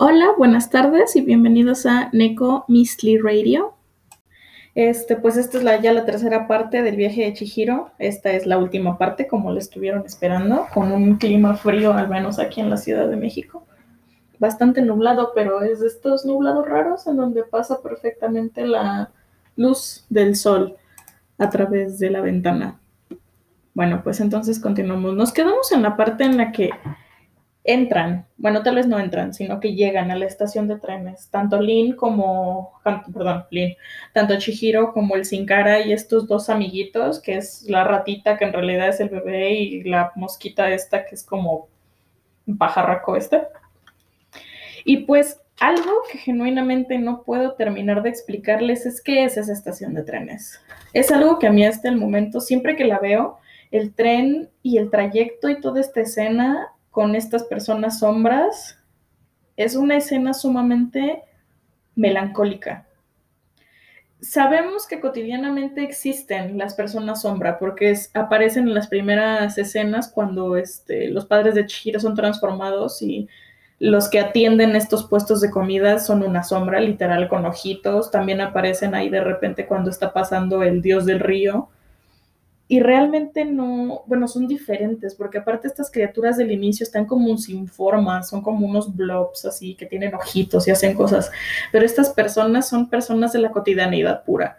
Hola, buenas tardes y bienvenidos a Neko Mistly Radio. Este, pues esta es la, ya la tercera parte del viaje de Chihiro. Esta es la última parte, como lo estuvieron esperando, con un clima frío, al menos aquí en la Ciudad de México. Bastante nublado, pero es de estos nublados raros en donde pasa perfectamente la luz del sol a través de la ventana. Bueno, pues entonces continuamos. Nos quedamos en la parte en la que entran, bueno, tal vez no entran, sino que llegan a la estación de trenes, tanto Lin como, perdón, Lin, tanto Chihiro como el Sin Cara y estos dos amiguitos, que es la ratita que en realidad es el bebé y la mosquita esta que es como un pajarraco este. Y pues algo que genuinamente no puedo terminar de explicarles es qué es esa estación de trenes. Es algo que a mí hasta el momento, siempre que la veo, el tren y el trayecto y toda esta escena con estas personas sombras, es una escena sumamente melancólica. Sabemos que cotidianamente existen las personas sombra porque aparecen en las primeras escenas cuando este, los padres de Chihiro son transformados y los que atienden estos puestos de comida son una sombra, literal, con ojitos. También aparecen ahí de repente cuando está pasando el dios del río y realmente no, bueno, son diferentes, porque aparte estas criaturas del inicio están como sin forma, son como unos blobs así que tienen ojitos y hacen cosas, pero estas personas son personas de la cotidianidad pura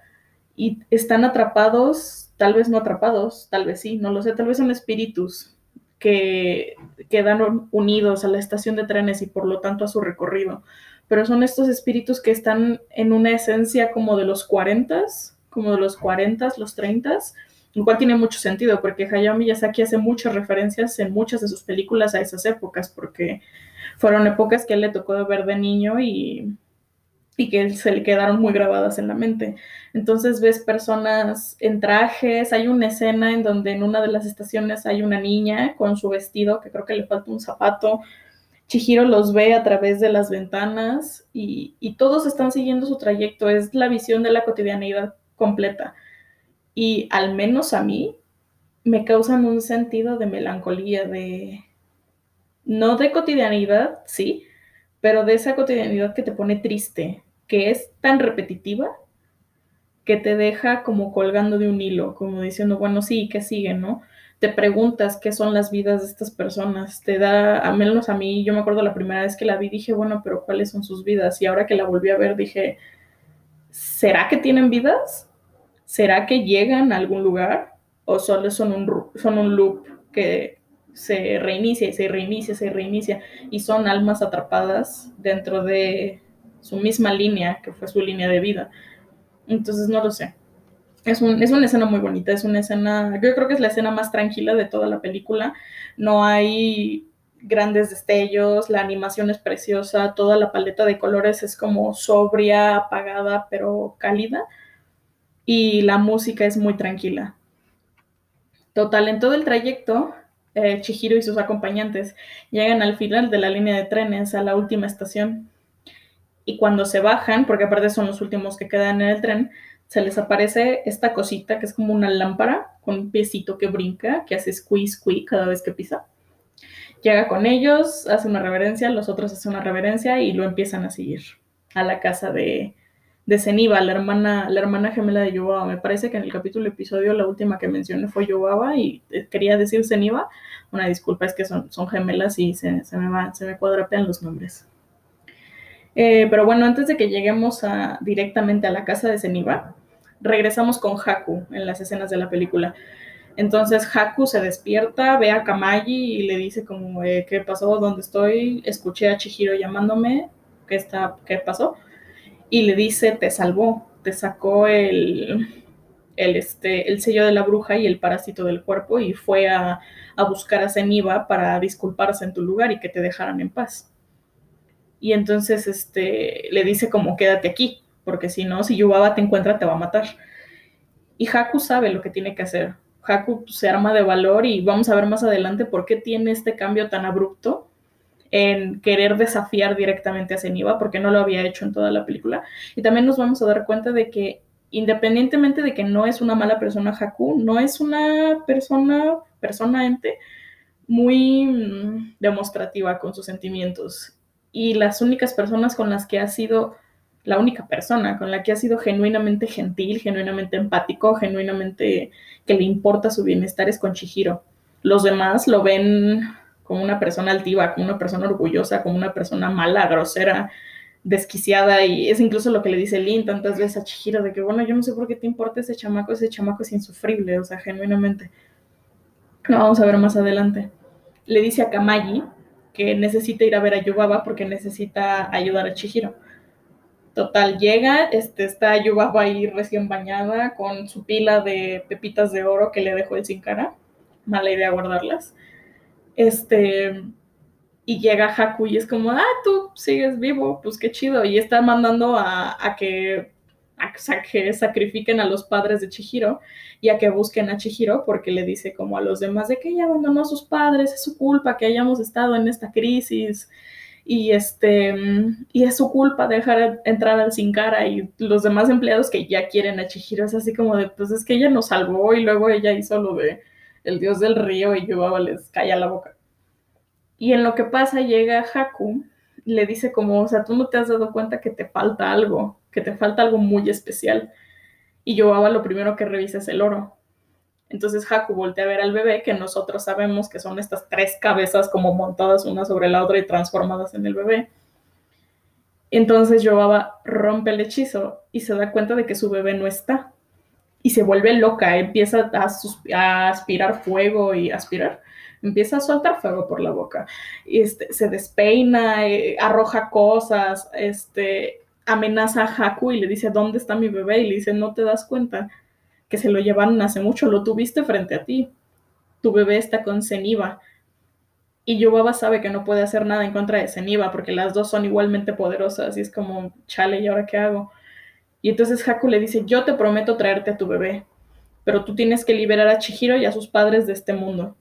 y están atrapados, tal vez no atrapados, tal vez sí, no lo sé, tal vez son espíritus que quedan unidos a la estación de trenes y por lo tanto a su recorrido, pero son estos espíritus que están en una esencia como de los 40, como de los 40, los 30 lo cual tiene mucho sentido porque Hayao Miyazaki hace muchas referencias en muchas de sus películas a esas épocas porque fueron épocas que él le tocó ver de niño y, y que se le quedaron muy grabadas en la mente. Entonces ves personas en trajes, hay una escena en donde en una de las estaciones hay una niña con su vestido que creo que le falta un zapato. Chihiro los ve a través de las ventanas y, y todos están siguiendo su trayecto, es la visión de la cotidianidad completa y al menos a mí me causan un sentido de melancolía, de no de cotidianidad, sí, pero de esa cotidianidad que te pone triste, que es tan repetitiva que te deja como colgando de un hilo, como diciendo, bueno, sí, ¿qué sigue, no? Te preguntas qué son las vidas de estas personas, te da, a menos a mí, yo me acuerdo la primera vez que la vi, dije, bueno, pero ¿cuáles son sus vidas? Y ahora que la volví a ver, dije, ¿será que tienen vidas? ¿Será que llegan a algún lugar o solo son un, loop que se reinicia y se reinicia, se reinicia y son almas atrapadas dentro de su misma línea, que fue su línea de vida? Entonces no lo sé. Es, es, una escena muy bonita, es una escena, yo creo que es la escena más tranquila de toda la película. No hay grandes destellos, la animación es preciosa, toda la paleta de colores es como sobria, apagada, pero cálida y la música es muy tranquila. Total, en todo el trayecto, eh, Chihiro y sus acompañantes llegan al final de la línea de trenes, a la última estación. Y cuando se bajan, porque aparte son los últimos que quedan en el tren, se les aparece esta cosita que es como una lámpara con un piecito que brinca, que hace squeeze, squeeze cada vez que pisa. Llega con ellos, hace una reverencia, los otros hacen una reverencia y lo empiezan a seguir a la casa de, de Zeniba, la hermana, la hermana gemela de Yobaba. Me parece que en el capítulo episodio la última que mencioné fue Yobaba y eh, quería decir Zeniba. Una disculpa, es que son, son gemelas y se, me va, se me cuadrapean los nombres. Eh, pero bueno, antes de que lleguemos directamente a la casa de Zeniba, regresamos con Haku en las escenas de la película. Entonces Haku se despierta, ve a Kamaji y le dice como, eh, ¿qué pasó? ¿Dónde estoy? Escuché a Chihiro llamándome, ¿qué, está, qué pasó? Y le dice, te salvó, te sacó el, el, este, el sello de la bruja y el parásito del cuerpo y fue a, buscar a Zeniba para disculparse en tu lugar y que te dejaran en paz. Y entonces este, le dice como quédate aquí, porque si no, si Yubaba te encuentra te va a matar. Y Haku sabe lo que tiene que hacer. Haku se arma de valor y vamos a ver más adelante por qué tiene este cambio tan abrupto en querer desafiar directamente a Zeniba, porque no lo había hecho en toda la película. Y también nos vamos a dar cuenta de que independientemente de que no es una mala persona Haku, no es una persona, persona ente muy mm, demostrativa con sus sentimientos. y las únicas personas con las que ha sido, la única persona con la que ha sido genuinamente gentil, genuinamente empático, genuinamente que le importa su bienestar es con Chihiro. Los demás lo ven como una persona altiva, como una persona orgullosa, como una persona mala, grosera, desquiciada y es incluso lo que le dice Lin tantas veces a Chihiro de que bueno, yo no sé por qué te importa ese chamaco, ese chamaco es insufrible, o sea, genuinamente. Lo vamos a ver más adelante. Le dice a Kamagi que necesita ir a ver a Yubaba porque necesita ayudar a Chihiro. Total, llega, este, está Yubaba ahí recién bañada con su pila de pepitas de oro que le dejó el sin cara. Mala idea guardarlas. Este, y llega Haku y es como, ah, tú sigues vivo, pues qué chido. Y está mandando a, que, a, que sacrifiquen a los padres de Chihiro y a que busquen a Chihiro porque le dice como a los demás de que ella abandonó a sus padres, es su culpa que hayamos estado en esta crisis y este y es su culpa dejar entrar al Sin Cara y los demás empleados que ya quieren a Chihiro es así como de pues es que ella nos salvó y luego ella hizo lo de el dios del río y yo les calla la boca. Y en lo que pasa llega Haku, le dice como, o sea, tú no te has dado cuenta que te falta algo, que te falta algo muy especial. Y Yoaba lo primero que revisa es el oro. Entonces Haku voltea a ver al bebé, que nosotros sabemos que son estas tres cabezas como montadas una sobre la otra y transformadas en el bebé. Entonces Yoaba rompe el hechizo y se da cuenta de que su bebé no está. Y se vuelve loca, empieza a, aspirar fuego y aspirar empieza a soltar fuego por la boca, este, se despeina, eh, arroja cosas, este, amenaza a Haku y le dice, ¿dónde está mi bebé? Y le dice, no te das cuenta que se lo llevaron hace mucho, lo tuviste frente a ti, tu bebé está con Zeniba. Y Yubaba sabe que no puede hacer nada en contra de Zeniba porque las dos son igualmente poderosas y es como, chale, ¿y ahora qué hago? Y entonces Haku le dice, yo te prometo traerte a tu bebé, pero tú tienes que liberar a Chihiro y a sus padres de este mundo.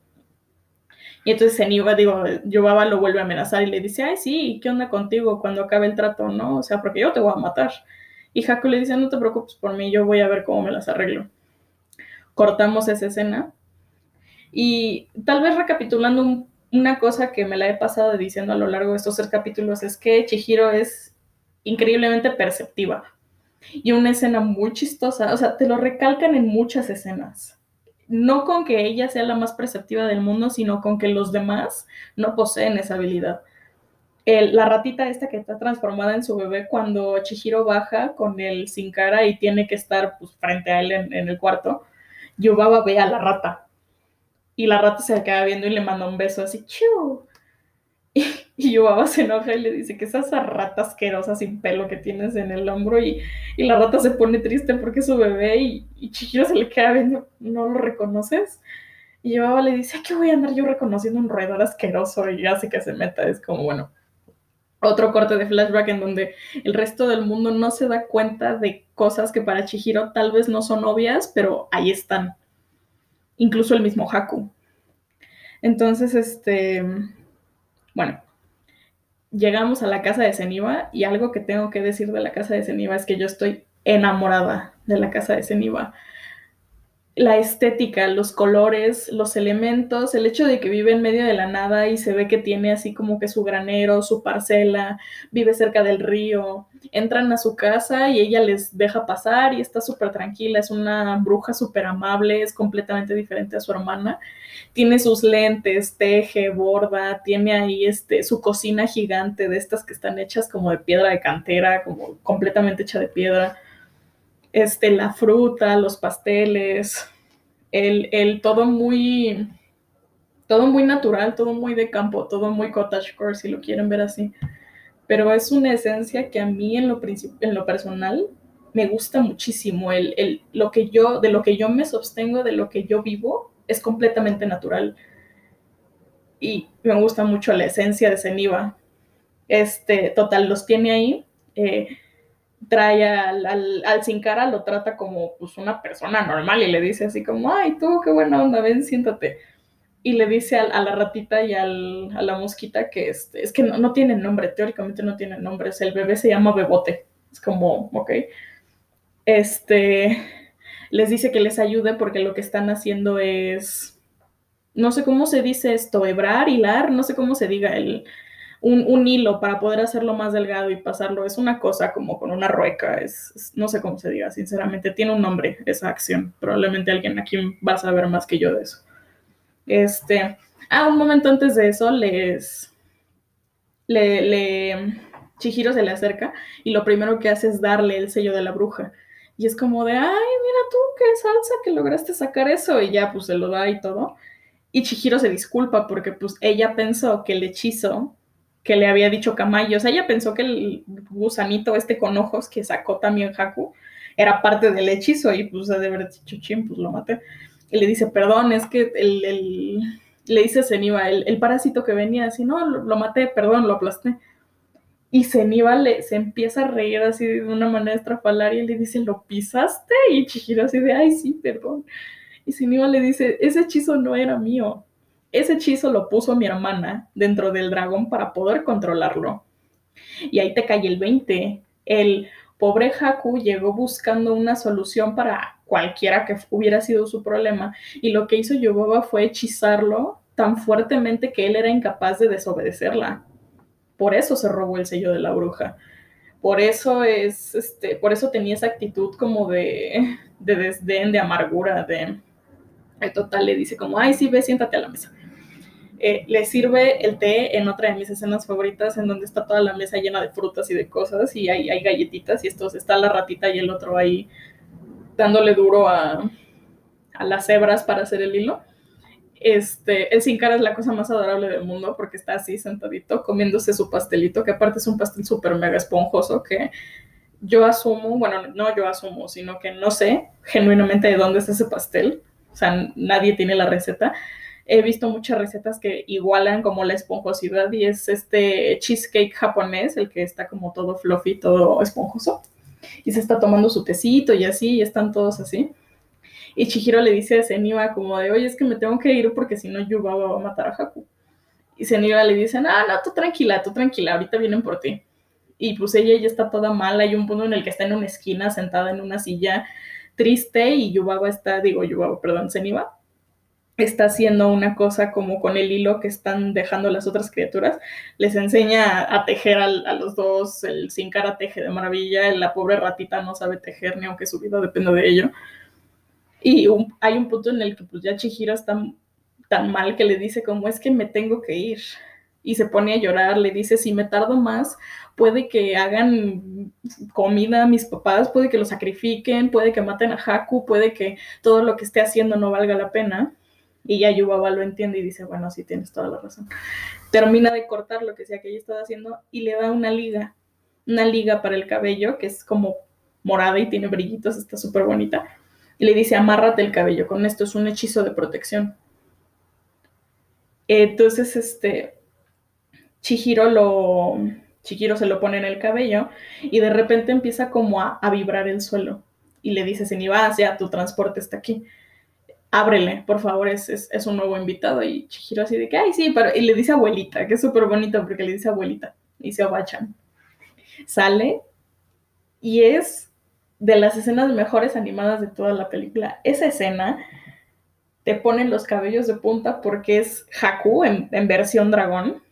Y entonces Zeniba, digo, Yobaba lo vuelve a amenazar y le dice, ay, sí, ¿qué onda contigo cuando acabe el trato, no? O sea, porque yo te voy a matar. Y Haku le dice, no te preocupes por mí, yo voy a ver cómo me las arreglo. Cortamos esa escena. Y tal vez recapitulando una cosa que me la he pasado diciendo a lo largo de estos tres capítulos es que Chihiro es increíblemente perceptiva. Y una escena muy chistosa, o sea, te lo recalcan en muchas escenas no con que ella sea la más perceptiva del mundo, sino con que los demás no poseen esa habilidad. la ratita esta que está transformada en su bebé cuando Chihiro baja con el sin cara y tiene que estar pues, frente a él en, el cuarto, Yubaba ve a la rata. Y la rata se queda viendo y le manda un beso así, ¡chiu! Yubaba se enoja y le dice que esa rata asquerosa sin pelo que tienes en el hombro y, la rata se pone triste porque es su bebé y, y Chihiro se le queda viendo, ¿no lo reconoces? Y Yubaba le dice, ¿qué voy a andar yo reconociendo un roedor asqueroso? Y hace que se meta, es como, bueno, otro corte de flashback en donde el resto del mundo no se da cuenta de cosas que para Chihiro tal vez no son obvias, pero ahí están. Incluso el mismo Haku. Entonces, este, bueno, llegamos a la casa de Zeniba y algo que tengo que decir de la casa de Zeniba es que yo estoy enamorada de la casa de Zeniba la estética, los colores, los elementos, el hecho de que vive en medio de la nada y se ve que tiene así como que su granero, su parcela, vive cerca del río, entran a su casa y ella les deja pasar y está súper tranquila, es una bruja súper amable, es completamente diferente a su hermana, tiene sus lentes, teje, borda, tiene ahí este, su cocina gigante de estas que están hechas como de piedra de cantera, como completamente hecha de piedra este, la fruta, los pasteles, el, el, todo muy, todo muy natural, todo muy de campo, todo muy cottagecore, si lo quieren ver así. Pero es una esencia que a mí en lo, en lo personal me gusta muchísimo. El, el, lo que yo, de lo que yo me sostengo, de lo que yo vivo, es completamente natural. Y me gusta mucho la esencia de Ceniva. Este, total, los tiene ahí. Eh, trae al, al, sin cara, lo trata como pues, una persona normal y le dice así como, ay, tú, qué buena onda, ven, siéntate. Y le dice a, la ratita y al, a la mosquita que este, es que no, no tienen nombre, teóricamente no tienen nombre, el bebé se llama Bebote. Es como, ok. Este, les dice que les ayude porque lo que están haciendo es, no sé cómo se dice esto, hebrar, hilar, no sé cómo se diga el, un, hilo para poder hacerlo más delgado y pasarlo. Es una cosa como con una rueca, es, no sé cómo se diga, sinceramente, tiene un nombre esa acción. Probablemente alguien aquí va a saber más que yo de eso. Este, ah, un momento antes de eso, les, le, le, Chihiro se le acerca y lo primero que hace es darle el sello de la bruja. Y es como de, ay, mira tú, qué salsa que lograste sacar eso. Y ya, pues se lo da y todo. Y Chihiro se disculpa porque pues ella pensó que el hechizo que le había dicho Kamayo, o sea, ella pensó que el gusanito este con ojos que sacó también Haku era parte del hechizo y pues de haber dicho, ching, pues lo maté. Y le dice, perdón, es que el, le dice Zeniba, el, el, parásito que venía así, no, lo, maté, perdón, lo aplasté. Y Zeniba le, se empieza a reír así de una manera estrafalaria y le dice, ¿lo pisaste? Y Chihiro así de, ay, sí, perdón. Y Zeniba le dice, ese hechizo no era mío. Ese hechizo lo puso mi hermana dentro del dragón para poder controlarlo. Y ahí te cae el 20. El pobre Haku llegó buscando una solución para cualquiera que hubiera sido su problema y lo que hizo Yoboba fue hechizarlo tan fuertemente que él era incapaz de desobedecerla. Por eso se robó el sello de la bruja. Por eso es, este, por eso tenía esa actitud como de, de desdén, de amargura, de, de total, le dice como, ay, sí, ve, siéntate a la mesa. Eh, le sirve el té en otra de mis escenas favoritas, en donde está toda la mesa llena de frutas y de cosas, y hay, hay galletitas, y estos, está la ratita y el otro ahí dándole duro a, a las cebras para hacer el hilo. Este, el sin es la cosa más adorable del mundo porque está así sentadito comiéndose su pastelito, que aparte es un pastel súper mega esponjoso que yo asumo, bueno, no yo asumo, sino que no sé genuinamente de dónde es ese pastel. O sea, nadie tiene la receta, he visto muchas recetas que igualan como la esponjosidad y es este cheesecake japonés, el que está como todo fluffy, todo esponjoso. Y se está tomando su tecito y así, y están todos así. Y Chihiro le dice a Zeniba como de, oye, es que me tengo que ir porque si no Yuba va a matar a Haku. Y Zeniba le dice, ah, no, tú tranquila, tú tranquila, ahorita vienen por ti. Y pues ella ya está toda mala, hay un punto en el que está en una esquina sentada en una silla triste y Yubaba está, digo Yubaba, perdón, Zeniba, está haciendo una cosa como con el hilo que están dejando las otras criaturas. Les enseña a, tejer a, los dos, el sin cara teje de maravilla, la pobre ratita no sabe tejer ni aunque su vida dependa de ello. Y hay un punto en el que pues ya Chihiro está tan mal que le dice como es que me tengo que ir. Y se pone a llorar, le dice, si me tardo más, puede que hagan comida a mis papás, puede que lo sacrifiquen, puede que maten a Haku, puede que todo lo que esté haciendo no valga la pena. Y ya Yubaba lo entiende y dice, bueno, sí tienes toda la razón. Termina de cortar lo que sea que ella estaba haciendo y le da una liga, una liga para el cabello que es como morada y tiene brillitos, está súper bonita. Y le dice, amárrate el cabello, con esto es un hechizo de protección. Entonces, este, Chihiro lo, Chihiro se lo pone en el cabello y de repente empieza como a, vibrar el suelo. Y le dice, Seniva, ya tu transporte está aquí ábrele, por favor, es, es, un nuevo invitado. Y Chihiro así de que, ay, sí, pero, y le dice abuelita, que es súper bonito porque le dice abuelita, y se abachan. Sale y es de las escenas mejores animadas de toda la película. Esa escena te pone los cabellos de punta porque es Haku en versión dragón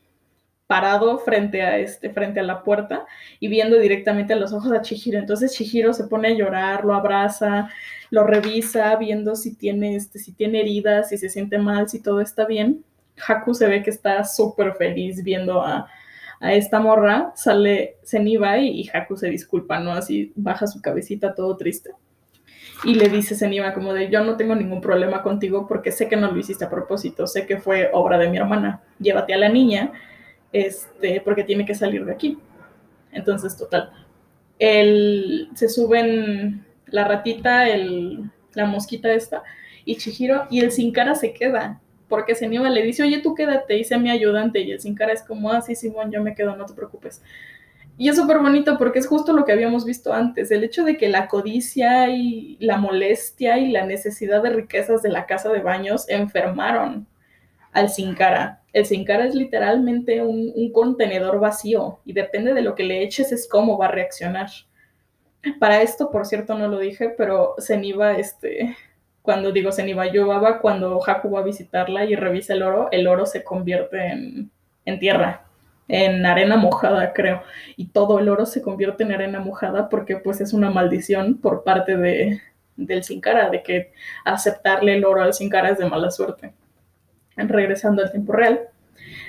parado frente a, este, frente a la puerta y viendo directamente a los ojos a Chihiro. Entonces Chihiro se pone a llorar, lo abraza, lo revisa, viendo si tiene, este, si tiene heridas, si se siente mal, si todo está bien. Haku se ve que está súper feliz viendo a, a, esta morra, sale Zeniba y, Haku se disculpa, ¿no? Así baja su cabecita todo triste. Y le dice Zeniba como de, yo no tengo ningún problema contigo porque sé que no lo hiciste a propósito, sé que fue obra de mi hermana, llévate a la niña este, porque tiene que salir de aquí. Entonces, total. El, se suben la ratita, la mosquita esta, y Chihiro, y el sin cara se queda, porque Zeniba le dice, oye, tú quédate, y mi ayudante, y el sin cara es como, ah, sí, Simón, yo me quedo, no te preocupes. Y es súper bonito porque es justo lo que habíamos visto antes, el hecho de que la codicia y la molestia y la necesidad de riquezas de la casa de baños enfermaron al sin cara. El sin cara es literalmente un, contenedor vacío y depende de lo que le eches es cómo va a reaccionar. Para esto, por cierto, no lo dije, pero Zeniba, este, cuando digo Zeniba Yobaba, cuando Haku va a visitarla y revisa el oro, el oro se convierte en, en tierra. en arena mojada, creo, y todo el oro se convierte en arena mojada porque pues es una maldición por parte de, del Sin Cara, de que aceptarle el oro al Sin Cara es de mala suerte. Regresando al tiempo real,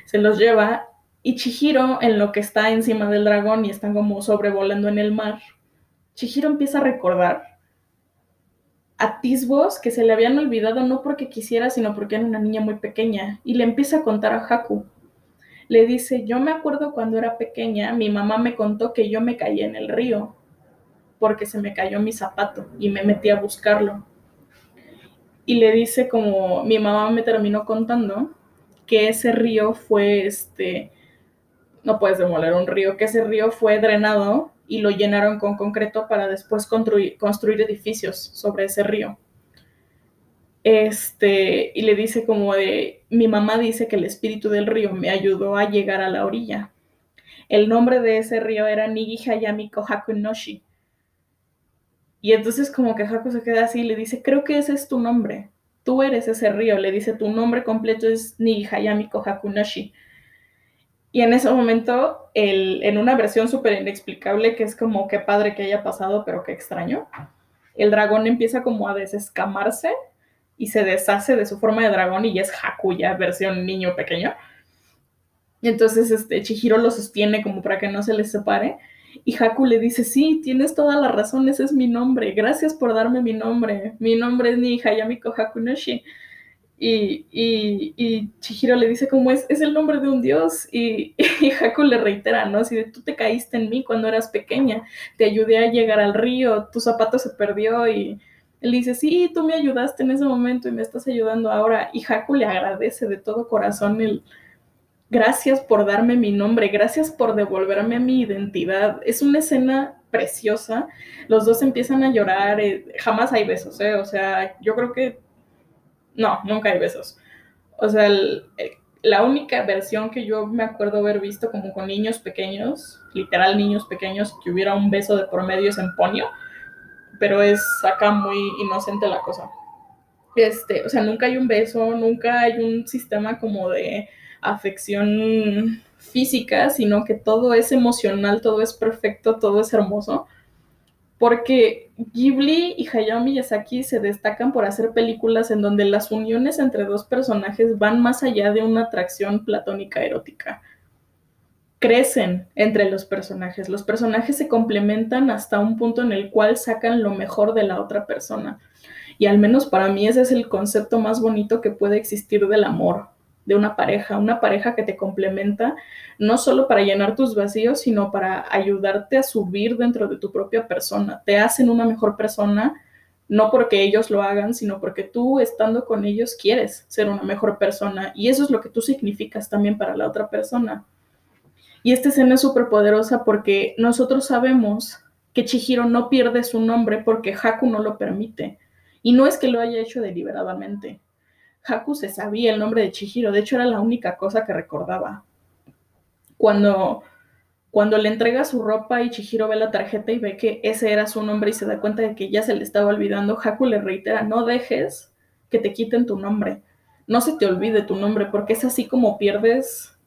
se los lleva y Chihiro, en lo que está encima del dragón y están como sobrevolando en el mar, Chihiro empieza a recordar atisbos que se le habían olvidado no porque quisiera, sino porque era una niña muy pequeña, y le empieza a contar a Haku. Le dice, yo me acuerdo cuando era pequeña, mi mamá me contó que yo me caí en el río, porque se me cayó mi zapato y me metí a buscarlo. Y le dice como mi mamá me terminó contando que ese río fue este no puedes demoler un río, que ese río fue drenado y lo llenaron con concreto para después construir, construir edificios sobre ese río. Este, y le dice como de, mi mamá dice que el espíritu del río me ayudó a llegar a la orilla. El nombre de ese río era Nigi Hayami Kohaku Noshi. Y entonces como que Haku se queda así y le dice, creo que ese es tu nombre. Tú eres ese río. Le dice, tu nombre completo es Nigi Hayami Kohaku Noshi. Y en ese momento, el, en una versión súper inexplicable, que es como qué padre que haya pasado, pero qué extraño, el dragón empieza como a desescamarse y se deshace de su forma de dragón y ya es Hakuya, versión niño pequeño. Y entonces este, Chihiro lo sostiene como para que no se les separe. Y Haku le dice, sí, tienes toda la razón, ese es mi nombre, gracias por darme mi nombre. Mi nombre es Ni Hayamiko Hakunoshi. Y, y, Chihiro le dice como es, es el nombre de un dios y, y Haku le reitera, ¿no? Así de tú te caíste en mí cuando eras pequeña, te ayudé a llegar al río, tu zapato se perdió y él dice, sí, tú me ayudaste en ese momento y me estás ayudando ahora. Y Haku le agradece de todo corazón el gracias por darme mi nombre, gracias por devolverme mi identidad. Es una escena preciosa, los dos empiezan a llorar, eh, jamás hay besos, ¿eh? O sea, yo creo que no, nunca hay besos. O sea, la única versión que yo me acuerdo haber visto como con niños pequeños, literal niños pequeños, que hubiera un beso de por medio es en Ponio, pero es acá muy inocente la cosa. Este, o sea, nunca hay un beso, nunca hay un sistema como de afección física, sino que todo es emocional, todo es perfecto, todo es hermoso porque Ghibli y Hayao Miyazaki se destacan por hacer películas en donde las uniones entre dos personajes van más allá de una atracción platónica erótica. Crecen entre los personajes, los personajes se complementan hasta un punto en el cual sacan lo mejor de la otra persona. Y al menos para mí ese es el concepto más bonito que puede existir del amor, de una pareja, una pareja que te complementa no solo para llenar tus vacíos, sino para ayudarte a subir dentro de tu propia persona. Te hacen una mejor persona, no porque ellos lo hagan, sino porque tú estando con ellos quieres ser una mejor persona y eso es lo que tú significas también para la otra persona. Y esta escena es súper poderosa porque nosotros sabemos que Chihiro no pierde su nombre porque Haku no lo permite. Y no es que lo haya hecho deliberadamente. Haku se sabía el nombre de Chihiro, de hecho era la única cosa que recordaba. Cuando, cuando le entrega su ropa y Chihiro ve la tarjeta y ve que ese era su nombre y se da cuenta de que ya se le estaba olvidando, Haku le reitera, no dejes que te quiten tu nombre, no se te olvide tu nombre, porque es así como pierdes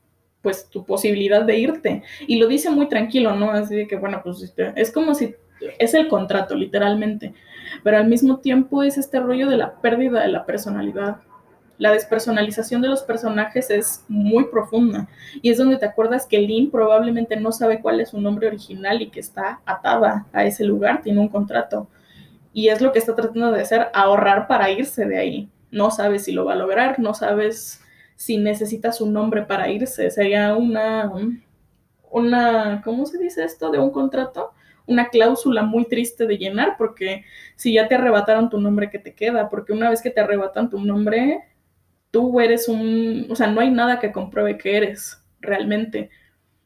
pues tu posibilidad de irte. Y lo dice muy tranquilo, ¿no? Así de que, bueno, pues este, es como si es el contrato, literalmente. Pero al mismo tiempo es este rollo de la pérdida de la personalidad la despersonalización de los personajes es muy profunda y es donde te acuerdas que Lynn probablemente no sabe cuál es su nombre original y que está atada a ese lugar, tiene un contrato. Y es lo que está tratando de hacer, ahorrar para irse de ahí. No sabes si lo va a lograr, no sabes si necesita su nombre para irse. Sería una, una, ¿cómo se dice esto? De un contrato una cláusula muy triste de llenar, porque si ya te arrebataron tu nombre, ¿qué te queda? Porque una vez que te arrebatan tu nombre, tú eres un, o sea, no hay nada que compruebe que eres realmente.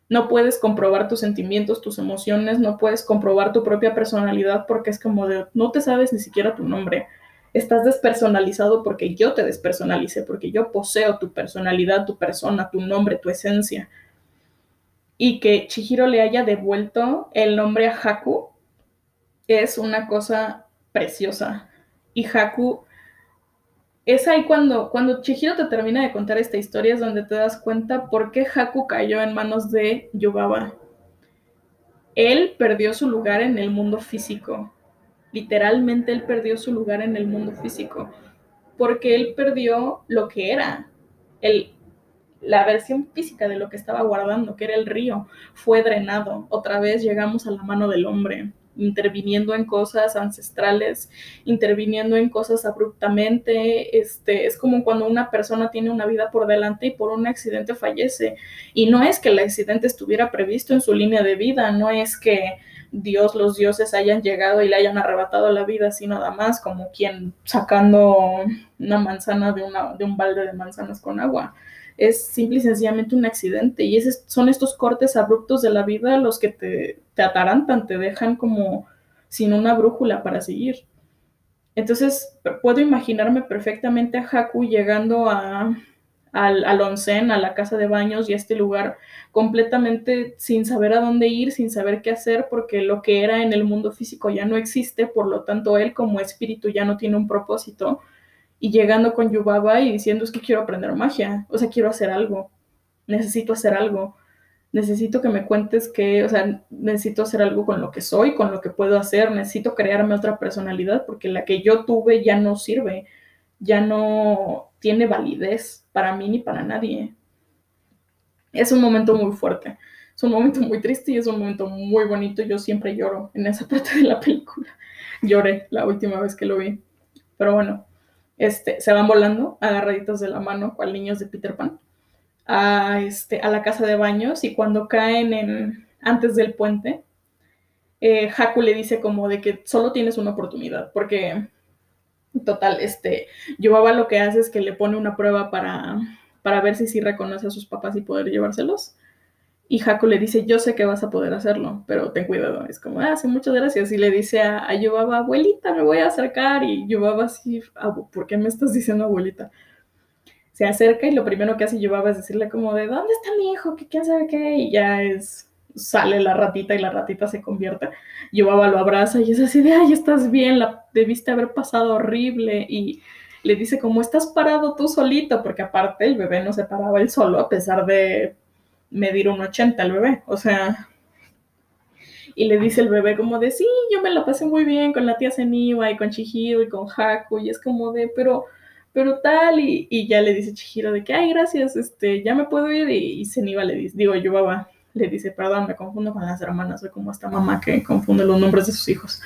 No puedes comprobar tus sentimientos, tus emociones, no puedes comprobar tu propia personalidad porque es como de, no te sabes ni siquiera tu nombre. Estás despersonalizado porque yo te despersonalicé, porque yo poseo tu personalidad, tu persona, tu nombre, tu esencia. Y que Chihiro le haya devuelto el nombre a Haku es una cosa preciosa. Y Haku es ahí cuando, cuando Chihiro te termina de contar esta historia, es donde te das cuenta por qué Haku cayó en manos de Yubaba. Él perdió su lugar en el mundo físico. Literalmente él perdió su lugar en el mundo físico. Porque él perdió lo que era. El, la versión física de lo que estaba guardando, que era el río, fue drenado. Otra vez llegamos a la mano del hombre interviniendo en cosas ancestrales, interviniendo en cosas abruptamente. Este, es como cuando una persona tiene una vida por delante y por un accidente fallece. Y no es que el accidente estuviera previsto en su línea de vida, no es que Dios, los dioses hayan llegado y le hayan arrebatado la vida así nada más, como quien sacando una manzana de, una, de un balde de manzanas con agua es simple y sencillamente un accidente. Y esos son estos cortes abruptos de la vida los que te, te atarantan, te dejan como sin una brújula para seguir. Entonces, puedo imaginarme perfectamente a Haku llegando a, al, al onsen, a la casa de baños y a este lugar completamente sin saber a dónde ir, sin saber qué hacer, porque lo que era en el mundo físico ya no existe, por lo tanto él como espíritu ya no tiene un propósito y llegando con Yubaba y diciendo es que quiero aprender magia, o sea, quiero hacer algo, necesito hacer algo, necesito que me cuentes que, o sea, necesito hacer algo con lo que soy, con lo que puedo hacer, necesito crearme otra personalidad porque la que yo tuve ya no sirve, ya no tiene validez para mí ni para nadie. Es un momento muy fuerte, es un momento muy triste y es un momento muy bonito. Yo siempre lloro en esa parte de la película. Lloré la última vez que lo vi. Pero bueno, este, se van volando agarraditos de la mano, cual niños de Peter Pan, a, este, a la casa de baños y cuando caen en, antes del puente, eh, Haku le dice como de que solo tienes una oportunidad, porque total, este, Yubaba lo que hace es que le pone una prueba para, para ver si sí reconoce a sus papás y poder llevárselos. Y Haku le dice, yo sé que vas a poder hacerlo, pero ten cuidado. Es como, ah, sí, muchas gracias. Y le dice a, a Yubaba, abuelita, me voy a acercar. Y Yubaba así, ¿por qué me estás diciendo abuelita? Se acerca y lo primero que hace Yubaba es decirle como de, ¿dónde está mi hijo? ¿Qué quién sabe qué? Y ya es, sale la ratita y la ratita se convierte. Yubaba lo abraza y es así de, ay, estás bien, la debiste haber pasado horrible. Y le dice como, estás parado tú solito, porque aparte el bebé no se paraba él solo, a pesar de medir un 80 el bebé, o sea, y le dice el bebé como de, sí, yo me la pasé muy bien con la tía Seniwa y con Chihiro y con Haku, y es como de, pero, pero tal, y, ya le dice Chihiro de que, ay, gracias, este, ya me puedo ir, y, y le dice, digo, Yubaba le dice, perdón, me confundo con las hermanas, soy como esta mamá que confunde los nombres de sus hijos.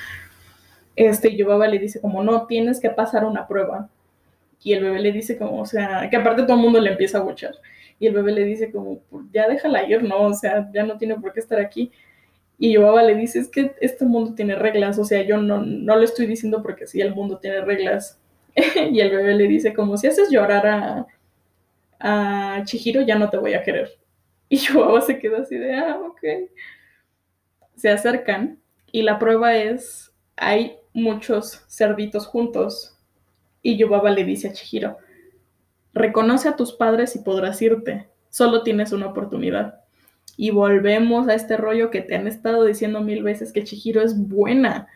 Este, Yubaba le dice como, no, tienes que pasar una prueba. Y el bebé le dice como, o sea, que aparte todo el mundo le empieza a buchar y el bebé le dice como, pues, ya déjala ir, ¿no? O sea, ya no tiene por qué estar aquí. Y Yobaba le dice, es que este mundo tiene reglas, o sea, yo no, no lo estoy diciendo porque sí, el mundo tiene reglas. y el bebé le dice, como si haces llorar a, a Chihiro, ya no te voy a querer. Y Yobaba se queda así de, ah, ok. Se acercan y la prueba es, hay muchos cerditos juntos. Y Yobaba le dice a Chihiro, Reconoce a tus padres y podrás irte. Solo tienes una oportunidad. Y volvemos a este rollo que te han estado diciendo mil veces que Chihiro es buena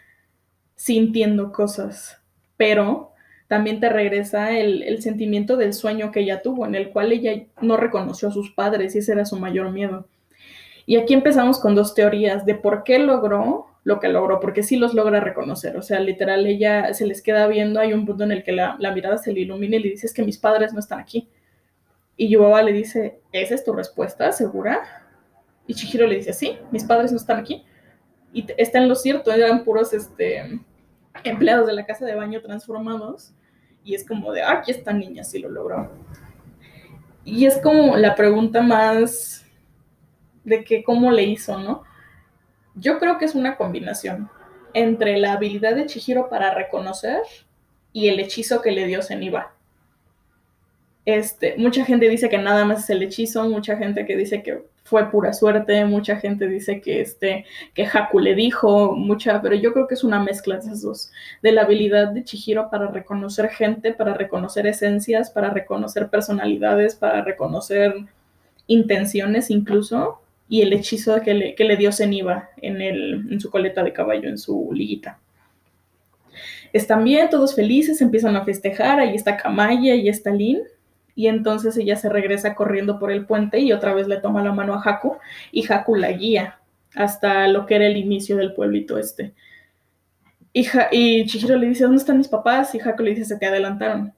sintiendo cosas, pero también te regresa el, sentimiento del sueño que ella tuvo, en el cual ella no reconoció a sus padres y ese era su mayor miedo. Y aquí empezamos con dos teorías de por qué logró lo que logró, porque sí los logra reconocer. O sea, literal, ella se les queda viendo, hay un punto en el que la, mirada se le ilumina y le dice, es que mis padres no están aquí. Y Yubaba le dice, ¿esa es tu respuesta? ¿Segura? Y Chihiro le dice, sí, mis padres no están aquí. Y está en lo cierto, eran puros este, empleados de la casa de baño transformados. Y es como de, ah, aquí esta niña sí lo logró. Y es como la pregunta más de que cómo le hizo, ¿no? Yo creo que es una combinación entre la habilidad de Chihiro para reconocer y el hechizo que le dio Zeniba. Este, mucha gente dice que nada más es el hechizo, mucha gente que dice que fue pura suerte, mucha gente dice que este que Haku le dijo, mucha, pero yo creo que es una mezcla de esas dos, de la habilidad de Chihiro para reconocer gente, para reconocer esencias, para reconocer personalidades, para reconocer intenciones incluso, y el hechizo que le, dio Zeniba en, en su coleta de caballo, en su liguita. están bien, todos felices, empiezan a festejar, ahí está Kamaya y está Lin, y entonces ella se regresa corriendo por el puente y otra vez le toma la mano a Haku y Haku la guía hasta lo que era el inicio del pueblito este. Y, y Chihiro le dice, ¿dónde están mis papás? Y Haku le dice, se te adelantaron.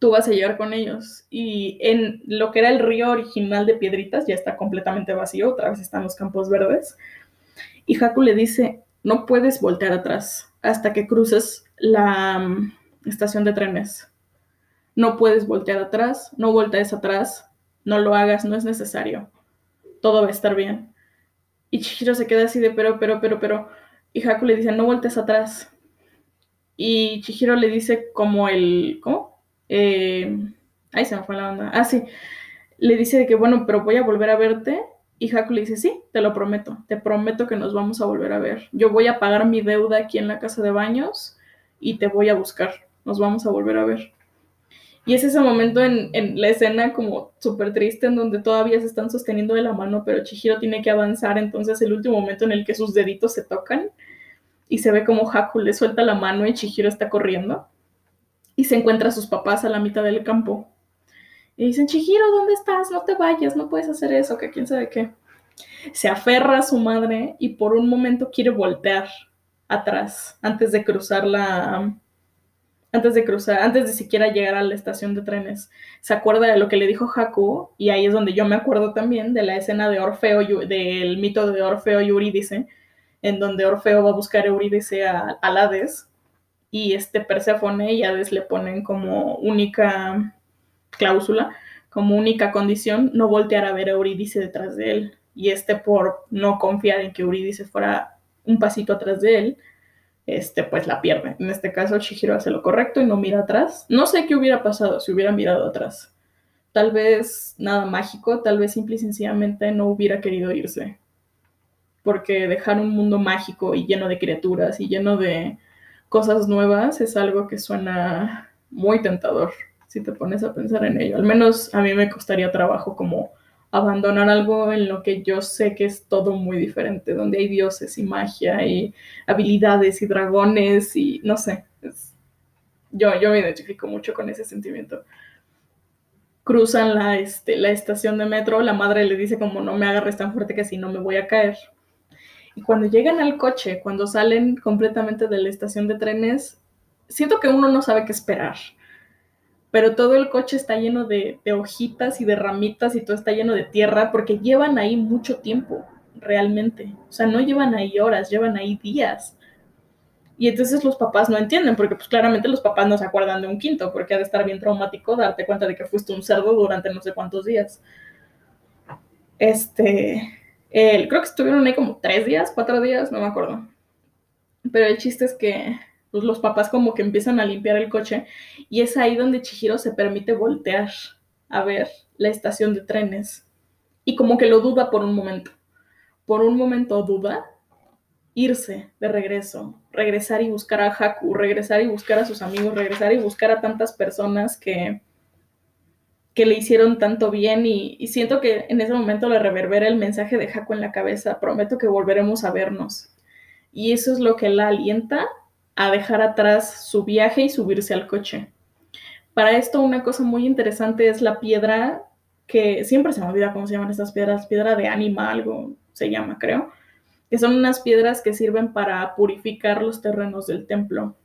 Tú vas a llegar con ellos. Y en lo que era el río original de Piedritas ya está completamente vacío, otra vez están los campos verdes. Y Haku le dice, no puedes voltear atrás hasta que cruces la um, estación de trenes no puedes voltear atrás, no voltees atrás, no lo hagas, no es necesario. Todo va a estar bien. Y Chihiro se queda así de pero, pero, pero, pero. Y Haku le dice, no voltees atrás. Y Chihiro le dice como el... ¿Cómo? Eh, ahí se me fue la onda. Ah, sí. Le dice de que, bueno, pero voy a volver a verte. Y Haku le dice, sí, te lo prometo. Te prometo que nos vamos a volver a ver. Yo voy a pagar mi deuda aquí en la casa de baños y te voy a buscar. Nos vamos a volver a ver. Y es ese momento en, la escena como súper triste en donde todavía se están sosteniendo de la mano, pero Chihiro tiene que avanzar, entonces el último momento en el que sus deditos se tocan y se ve como Haku le suelta la mano y Chihiro está corriendo y se encuentra a sus papás a la mitad del campo. Y dicen, Chihiro, ¿dónde estás? No te vayas, no puedes hacer eso, que quién sabe qué. Se aferra a su madre y por un momento quiere voltear atrás antes de cruzar la, antes de cruzar, antes de siquiera llegar a la estación de trenes, se acuerda de lo que le dijo Haku, y ahí es donde yo me acuerdo también de la escena de Orfeo, del mito de Orfeo y Eurídice, en donde Orfeo va a buscar a Eurídice a, Hades, y este Perséfone y Hades le ponen como única cláusula, como única condición, no voltear a ver a Eurídice detrás de él, y este por no confiar en que Eurídice fuera un pasito atrás de él, este, pues la pierde. En este caso, Chihiro hace lo correcto y no mira atrás. No sé qué hubiera pasado si hubiera mirado atrás. Tal vez nada mágico, tal vez simple y sencillamente no hubiera querido irse. Porque dejar un mundo mágico y lleno de criaturas y lleno de cosas nuevas es algo que suena muy tentador si te pones a pensar en ello. Al menos a mí me costaría trabajo como abandonar algo en lo que yo sé que es todo muy diferente, donde hay dioses y magia y habilidades y dragones y no sé. yo, yo me identifico mucho con ese sentimiento. Cruzan la, este, la estación de metro, la madre le dice como no me agarres tan fuerte que si no me voy a caer. Cuando llegan al coche, cuando salen completamente de la estación de trenes, siento que uno no sabe qué esperar pero todo el coche está lleno de, hojitas y de ramitas y todo está lleno de tierra porque llevan ahí mucho tiempo, realmente. O sea, no llevan ahí horas, llevan ahí días. Y entonces los papás no entienden, porque pues claramente los papás no se acuerdan de un quinto, porque ha de estar bien traumático darte cuenta de que fuiste un cerdo durante no sé cuántos días. Este, creo que estuvieron ahí como tres días, cuatro días, no me acuerdo. Pero el chiste es que pues los papás como que empiezan a limpiar el coche y es ahí donde Chihiro se permite voltear a ver la estación de trenes y como que lo duda por un momento. Por un momento duda irse de regreso, regresar y buscar a Haku, regresar y buscar a sus amigos, regresar y buscar a tantas personas que, que le hicieron tanto bien y, siento que en ese momento le reverbera el mensaje de Haku en la cabeza, prometo que volveremos a vernos. Y eso es lo que la alienta a dejar atrás su viaje y subirse al coche. Para esto una cosa muy interesante es la piedra que siempre se me olvida cómo se llaman estas piedras, piedra de ánima, algo se llama, creo, que son unas piedras que sirven para purificar los terrenos del templo.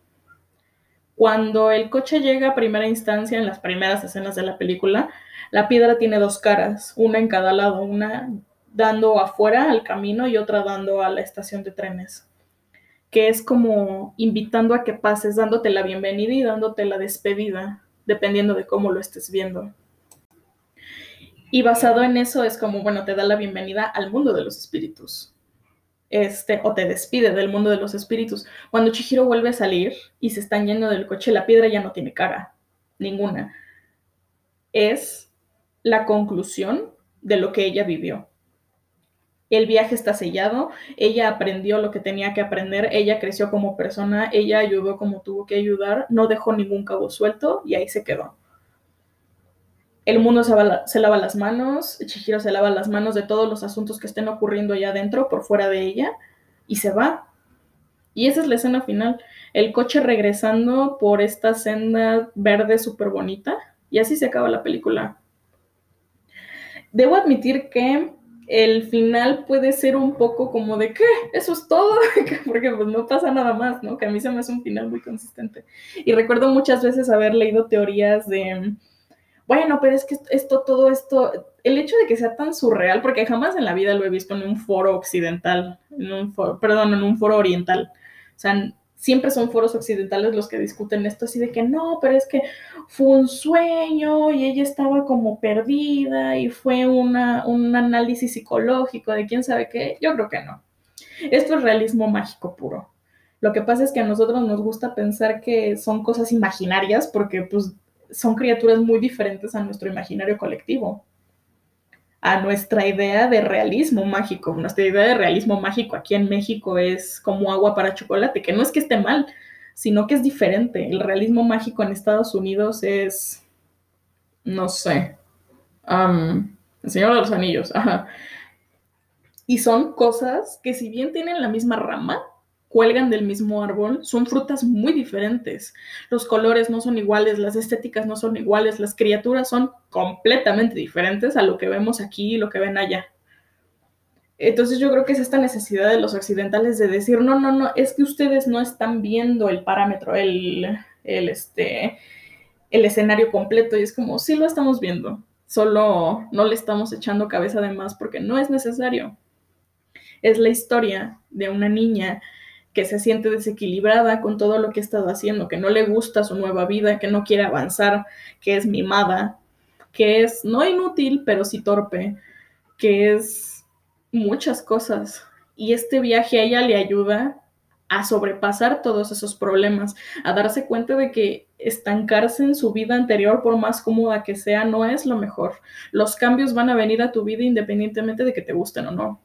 Cuando el coche llega a primera instancia, en las primeras escenas de la película, la piedra tiene dos caras, una en cada lado, una dando afuera al camino y otra dando a la estación de trenes que es como invitando a que pases, dándote la bienvenida y dándote la despedida, dependiendo de cómo lo estés viendo. Y basado en eso es como, bueno, te da la bienvenida al mundo de los espíritus. Este, o te despide del mundo de los espíritus. Cuando Chihiro vuelve a salir y se están yendo del coche, la piedra ya no tiene cara, ninguna. Es la conclusión de lo que ella vivió el viaje está sellado, ella aprendió lo que tenía que aprender, ella creció como persona, ella ayudó como tuvo que ayudar, no dejó ningún cabo suelto y ahí se quedó. El mundo se, lava las manos, Chihiro se lava las manos de todos los asuntos que estén ocurriendo allá adentro, por fuera de ella, y se va. Y esa es la escena final. El coche regresando por esta senda verde súper bonita. Y así se acaba la película. Debo admitir que el final puede ser un poco como de ¿qué? eso es todo, porque pues no pasa nada más, ¿no? Que a mí se me hace un final muy consistente. Y recuerdo muchas veces haber leído teorías de, bueno, pero es que esto, todo esto, el hecho de que sea tan surreal, porque jamás en la vida lo he visto en un foro occidental, en un foro, perdón, en un foro oriental. O sea, siempre son foros occidentales los que discuten esto, así de que no, pero es que fue un sueño y ella estaba como perdida y fue una, un análisis psicológico de quién sabe qué. Yo creo que no. Esto es realismo mágico puro. Lo que pasa es que a nosotros nos gusta pensar que son cosas imaginarias porque pues son criaturas muy diferentes a nuestro imaginario colectivo a nuestra idea de realismo mágico. Nuestra idea de realismo mágico aquí en México es como agua para chocolate, que no es que esté mal, sino que es diferente. El realismo mágico en Estados Unidos es, no sé, el Señor de los Anillos. Y son cosas que si bien tienen la misma rama, cuelgan del mismo árbol, son frutas muy diferentes. Los colores no son iguales, las estéticas no son iguales, las criaturas son completamente diferentes a lo que vemos aquí y lo que ven allá. Entonces yo creo que es esta necesidad de los occidentales de decir, no, no, no, es que ustedes no están viendo el parámetro, el, el, este, el escenario completo y es como, sí lo estamos viendo, solo no le estamos echando cabeza de más porque no es necesario. Es la historia de una niña que se siente desequilibrada con todo lo que ha estado haciendo, que no le gusta su nueva vida, que no quiere avanzar, que es mimada, que es no inútil, pero sí torpe, que es muchas cosas. Y este viaje a ella le ayuda a sobrepasar todos esos problemas, a darse cuenta de que estancarse en su vida anterior, por más cómoda que sea, no es lo mejor. Los cambios van a venir a tu vida independientemente de que te gusten o no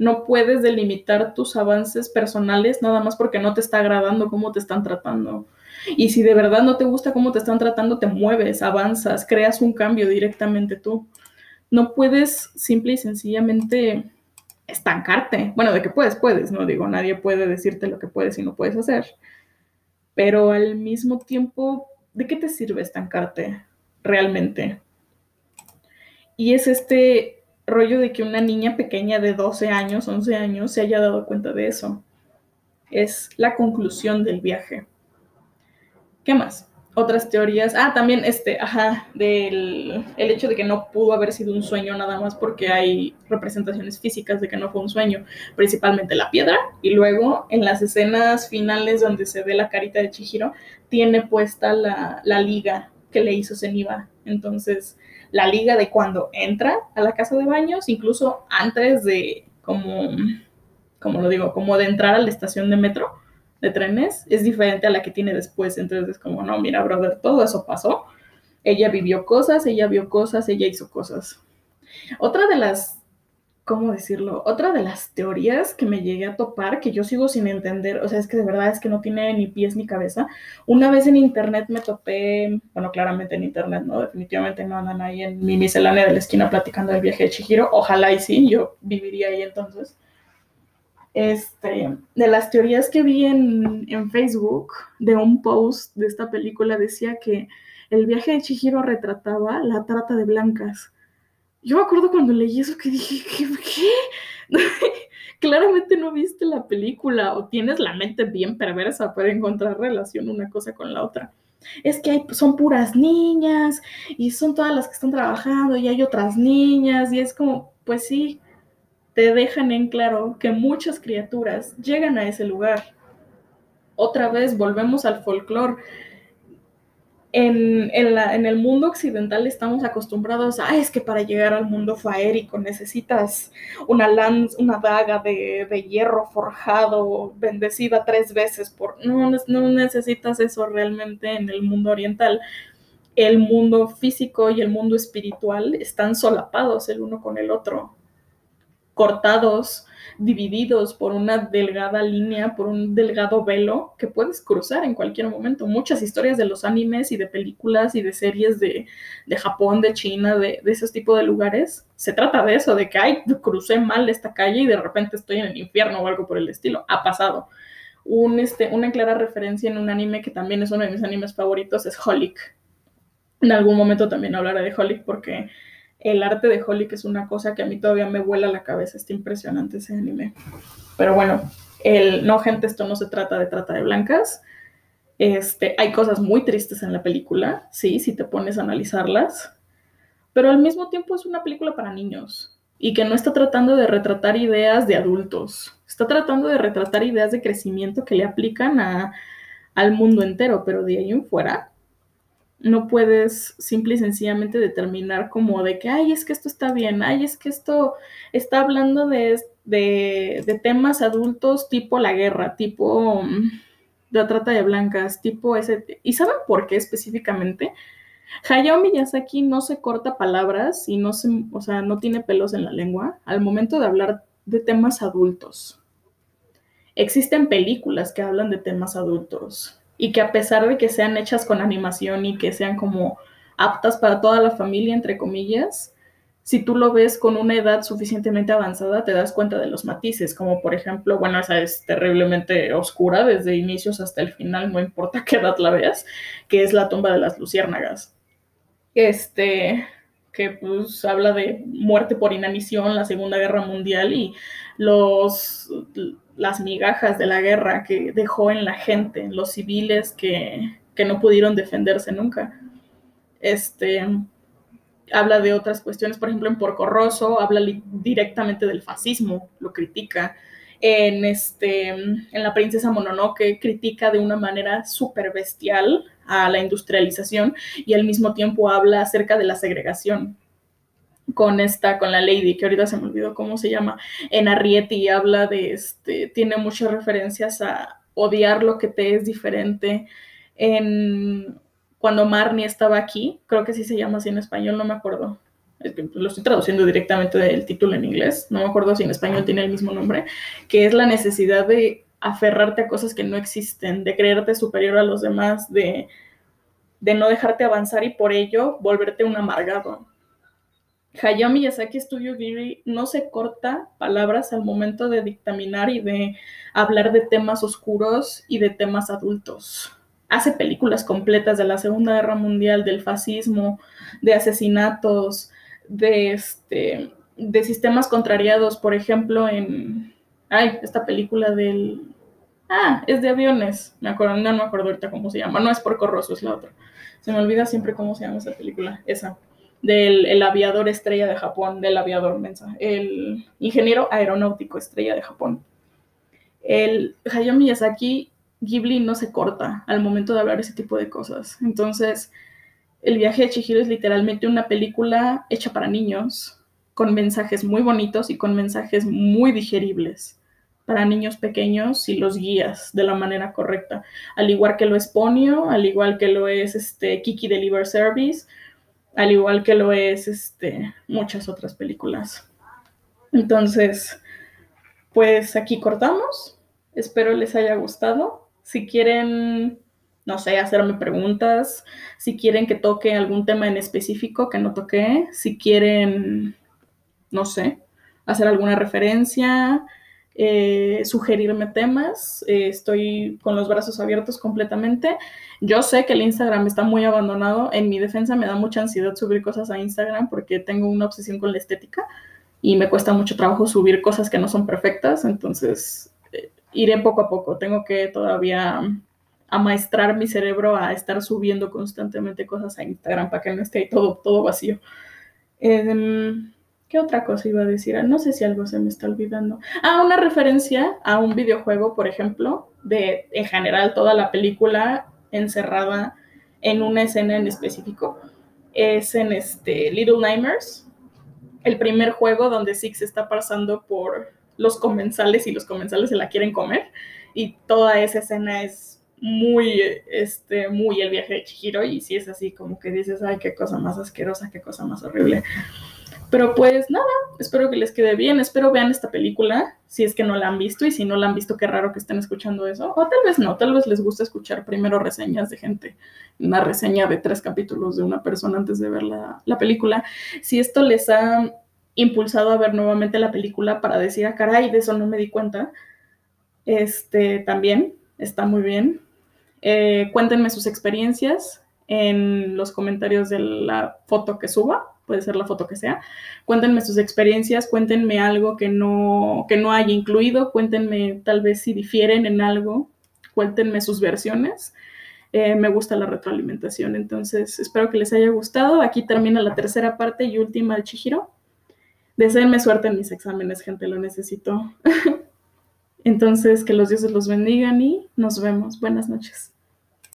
no puedes delimitar tus avances personales nada más porque no te está agradando cómo te están tratando. Y si de verdad no te gusta cómo te están tratando, te mueves, avanzas, creas un cambio directamente tú. No puedes simple y sencillamente estancarte. Bueno, de que puedes, puedes, no digo, nadie puede decirte lo que puedes y no puedes hacer. Pero al mismo tiempo, ¿de qué te sirve estancarte realmente? Y es este rollo de que una niña pequeña de 12 años, 11 años, se haya dado cuenta de eso. Es la conclusión del viaje. ¿Qué más? Otras teorías. Ah, también este, ajá, del el hecho de que no pudo haber sido un sueño nada más porque hay representaciones físicas de que no fue un sueño, principalmente la piedra. Y luego en las escenas finales donde se ve la carita de Chihiro, tiene puesta la, la liga que le hizo Zeniba. Entonces, la liga de cuando entra a la casa de baños, incluso antes de, como, como lo digo, como de entrar a la estación de metro, de trenes, es diferente a la que tiene después. Entonces es como, no, mira, brother, todo eso pasó. Ella vivió cosas, ella vio cosas, ella hizo cosas. Otra de las ¿cómo decirlo? Otra de las teorías que me llegué a topar, que yo sigo sin entender, o sea, es que de verdad es que no tiene ni pies ni cabeza. Una vez en internet me topé, bueno, claramente en internet, ¿no? Definitivamente no andan ahí en mi miscelánea de la esquina platicando del viaje de Chihiro. Ojalá y sí, yo viviría ahí entonces. Este, de las teorías que vi en, en Facebook, de un post de esta película, decía que el viaje de Chihiro retrataba la trata de blancas yo me acuerdo cuando leí eso que dije, ¿qué? Claramente no viste la película o tienes la mente bien perversa para encontrar relación una cosa con la otra. Es que hay, son puras niñas y son todas las que están trabajando y hay otras niñas y es como, pues sí, te dejan en claro que muchas criaturas llegan a ese lugar. Otra vez volvemos al folclore en, el mundo occidental estamos acostumbrados a, es que para llegar al mundo faérico necesitas una lanza, una daga de, hierro forjado, bendecida tres veces por... No, no necesitas eso realmente en el mundo oriental. El mundo físico y el mundo espiritual están solapados el uno con el otro, cortados divididos por una delgada línea, por un delgado velo que puedes cruzar en cualquier momento. Muchas historias de los animes y de películas y de series de, Japón, de China, de, de esos tipos de lugares, se trata de eso, de que, ay, crucé mal esta calle y de repente estoy en el infierno o algo por el estilo. Ha pasado. Un, este, una clara referencia en un anime que también es uno de mis animes favoritos es Holic. En algún momento también hablaré de Holic porque el arte de Holic es una cosa que a mí todavía me vuela la cabeza. Está impresionante ese anime. Pero bueno, el, no, gente, esto no se trata de trata de blancas. Este, hay cosas muy tristes en la película, sí, si te pones a analizarlas, pero al mismo tiempo es una película para niños y que no está tratando de retratar ideas de adultos, está tratando de retratar ideas de crecimiento que le aplican a, al mundo entero, pero de ahí en fuera no puedes simple y sencillamente determinar como de que, ay, es que esto está bien, ay, es que esto está hablando de, de, temas adultos tipo la guerra, tipo la trata de blancas, tipo ese. ¿Y saben por qué específicamente? Hayao Miyazaki no se corta palabras y no se, o sea, no tiene pelos en la lengua al momento de hablar de temas adultos. Existen películas que hablan de temas adultos y que a pesar de que sean hechas con animación y que sean como aptas para toda la familia, entre comillas, si tú lo ves con una edad suficientemente avanzada, te das cuenta de los matices, como por ejemplo, bueno, esa es terriblemente oscura desde inicios hasta el final, no importa qué edad la veas, que es la tumba de las luciérnagas. Este, que pues habla de muerte por inanición, la Segunda Guerra Mundial y los, las migajas de la guerra que dejó en la gente, en los civiles que, que no pudieron defenderse nunca. Este, habla de otras cuestiones, por ejemplo, en Porco Rosso habla directamente del fascismo, lo critica. En, este, en La Princesa Mononoke critica de una manera súper bestial a la industrialización y al mismo tiempo habla acerca de la segregación con esta, con la Lady, que ahorita se me olvidó cómo se llama, en Arrietty habla de, este, tiene muchas referencias a odiar lo que te es diferente. En cuando Marnie estaba aquí, creo que sí se llama así en español, no me acuerdo. Lo estoy traduciendo directamente del título en inglés, no me acuerdo si en español tiene el mismo nombre, que es la necesidad de aferrarte a cosas que no existen, de creerte superior a los demás, de, de no dejarte avanzar y por ello volverte un amargado. Hayao Miyazaki Studio Ghibli no se corta palabras al momento de dictaminar y de hablar de temas oscuros y de temas adultos hace películas completas de la Segunda Guerra Mundial, del fascismo, de asesinatos, de, este, de sistemas contrariados, por ejemplo, en... Ay, esta película del... Ah, es de aviones. Me acuerdo, no, me acuerdo ahorita cómo se llama. No es por Corroso, es la otra. Se me olvida siempre cómo se llama esa película. Esa. Del el aviador estrella de Japón, del aviador mensa. El ingeniero aeronáutico estrella de Japón. El Hayao Miyazaki Ghibli no se corta al momento de hablar ese tipo de cosas. Entonces, El viaje de Chihiro es literalmente una película hecha para niños, con mensajes muy bonitos y con mensajes muy digeribles para niños pequeños y los guías de la manera correcta. Al igual que lo es Ponyo, al igual que lo es este, Kiki Deliver Service, al igual que lo es este, muchas otras películas. Entonces, pues aquí cortamos. Espero les haya gustado. Si quieren, no sé, hacerme preguntas, si quieren que toque algún tema en específico que no toqué, si quieren, no sé, hacer alguna referencia, eh, sugerirme temas, eh, estoy con los brazos abiertos completamente. Yo sé que el Instagram está muy abandonado. En mi defensa me da mucha ansiedad subir cosas a Instagram porque tengo una obsesión con la estética y me cuesta mucho trabajo subir cosas que no son perfectas. Entonces, iré poco a poco. Tengo que todavía amaestrar mi cerebro a estar subiendo constantemente cosas a Instagram para que no esté todo, todo vacío. Em, ¿Qué otra cosa iba a decir? No sé si algo se me está olvidando. Ah, una referencia a un videojuego, por ejemplo, de en general toda la película encerrada en una escena en específico. Es en este Little Nightmares, el primer juego donde Six está pasando por los comensales y los comensales se la quieren comer. Y toda esa escena es muy, este, muy el viaje de Chihiro y si es así como que dices, ay, qué cosa más asquerosa, qué cosa más horrible. Pero pues nada, espero que les quede bien, espero vean esta película, si es que no la han visto y si no la han visto, qué raro que estén escuchando eso. O tal vez no, tal vez les gusta escuchar primero reseñas de gente, una reseña de tres capítulos de una persona antes de ver la, la película. Si esto les ha impulsado a ver nuevamente la película para decir, ah, caray, de eso no me di cuenta, Este también está muy bien. Eh, cuéntenme sus experiencias en los comentarios de la foto que suba, puede ser la foto que sea. Cuéntenme sus experiencias, cuéntenme algo que no, que no haya incluido, cuéntenme tal vez si difieren en algo, cuéntenme sus versiones. Eh, me gusta la retroalimentación, entonces espero que les haya gustado. Aquí termina la tercera parte y última de Chihiro. Deseenme suerte en mis exámenes, gente, lo necesito. entonces, que los dioses los bendigan y nos vemos. Buenas noches.